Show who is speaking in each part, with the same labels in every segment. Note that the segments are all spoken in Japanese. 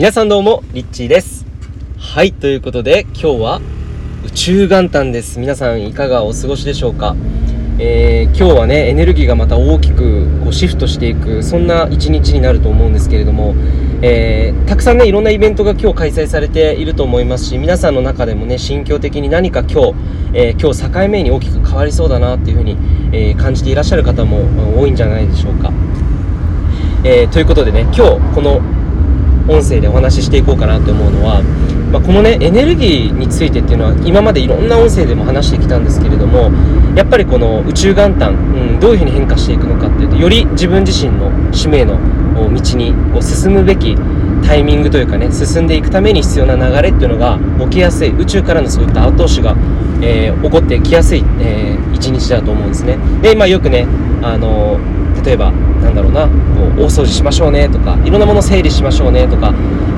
Speaker 1: 皆さんどうも、リッチーです。はい、ということで、今日は宇宙元旦です。皆さんいかがお過ごしでしょうか？えー今日はね、エネルギーがまた大きくこうシフトしていく、そんな一日になると思うんですけれども、えーたくさんね、いろんなイベントが今日開催されていると思いますし、皆さんの中でもね、心境的に何か今日、えー今日境目に大きく変わりそうだなっていうふうに、え感じていらっしゃる方も多いんじゃないでしょうか。えということでね、今日この音声でお話ししていこうかなと思うのは、まあ、このねエネルギーについてっていうのは今までいろんな音声でも話してきたんですけれどもやっぱりこの宇宙元旦、うん、どういうふうに変化していくのかっていうとより自分自身の使命の道にこう進むべきタイミングというかね進んでいくために必要な流れっていうのが起きやすい宇宙からのそういった後押しが、えー起こってきやすい、えー一日だと思うんですね。で今よくねあのー例えばなんだろうなこう大掃除しましょうねとかいろんなもの整理しましょうねとか、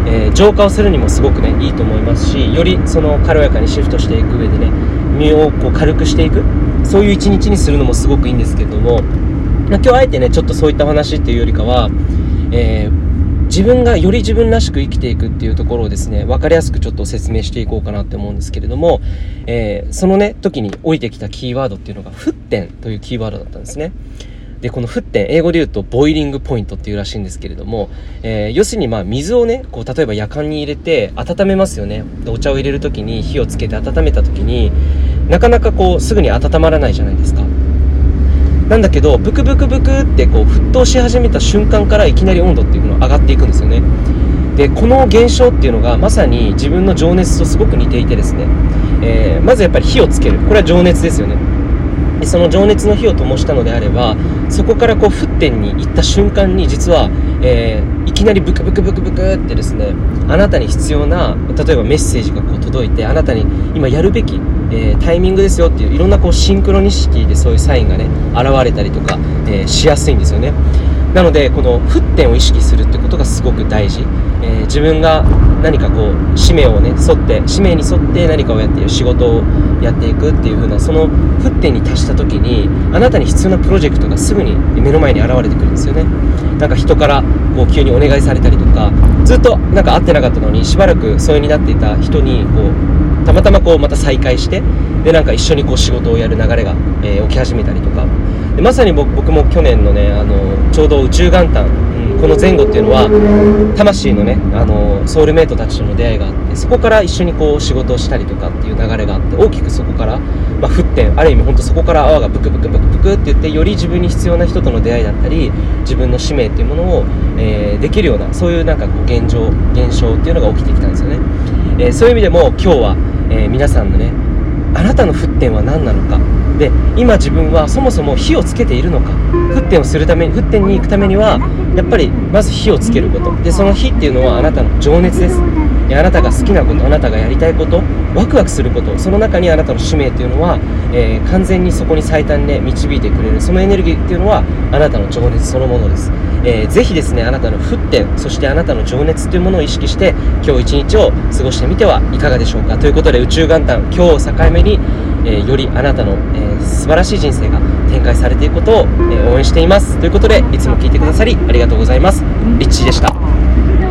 Speaker 1: えー浄化をするにもすごくねいいと思いますしよりその軽やかにシフトしていく上でね身をこう軽くしていくそういう一日にするのもすごくいいんですけれども、まあ、今日あえてねちょっとそういったお話っていうよりかは、えー自分がより自分らしく生きていくっていうところをですね分かりやすくちょっと説明していこうかなって思うんですけれども、えーそのね時に降りてきたキーワードっていうのが「沸点」というキーワードだったんですね。でこの沸点英語で言うとボイリングポイントっていうらしいんですけれども、えー要するにまあ水をねこう例えばやかんに入れて温めますよね。お茶を入れる時に火をつけて温めた時になかなかこうすぐに温まらないじゃないですか。なんだけどブクブクブクってこう沸騰し始めた瞬間からいきなり温度っていうのが上がっていくんですよね。でこの現象っていうのがまさに自分の情熱とすごく似ていてですね、えーまずやっぱり火をつける。これは情熱ですよね。でその情熱の火を灯したのであればそこからこう沸点に行った瞬間に実は、えーいきなりブクブクブクブクってですねあなたに必要な例えばメッセージがこう届いてあなたに今やるべき、えータイミングですよっていういろんなこうシンクロニシティでそういうサインがね現れたりとか、えーしやすいんですよね。なのでこの沸点を意識するってことがすごく大事、えー自分が何かこう使命をね沿って使命に沿って何かをやっている仕事をやっていくっていう風なその沸点に達した時にあなたに必要なプロジェクトがすぐに目の前に現れてくるんですよね。なんか人からこう急にお願いされたりとかずっとなんか会ってなかったのにしばらく疎遠になっていた人にこうたまたまこうまた再会してでなんか一緒にこう仕事をやる流れが、えー起き始めたりとか。でまさに僕僕も去年のねあのちょうど宇宙元旦、うんこの前後っていうのは魂のねあのソウルメイトたちとの出会いがあってそこから一緒にこう仕事をしたりとかっていう流れがあって大きくそこから、まあ、沸点ある意味本当そこから泡がブクブクブクブクって言ってより自分に必要な人との出会いだったり自分の使命っていうものを、えーできるようなそういうなんかこう現状現象っていうのが起きてきたんですよね、えーそういう意味でも今日は、えー皆さんのねあなたの沸点は何なのか。で今自分はそもそも火をつけているのか。沸点をするために沸点に行くためにはやっぱりまず火をつけること。でその火っていうのはあなたの情熱です。であなたが好きなことあなたがやりたいことワクワクすること。その中にあなたの使命っていうのは、えー完全にそこに最短で導いてくれる。そのエネルギーっていうのはあなたの情熱そのものです、えーぜひですねあなたの沸点そしてあなたの情熱というものを意識して今日一日を過ごしてみてはいかがでしょうかということで宇宙元旦今日を境目に、えーよりあなたの、えー素晴らしい人生が展開されていくことを、えー応援していますということでいつも聞いてくださりありがとうございますリッチーでした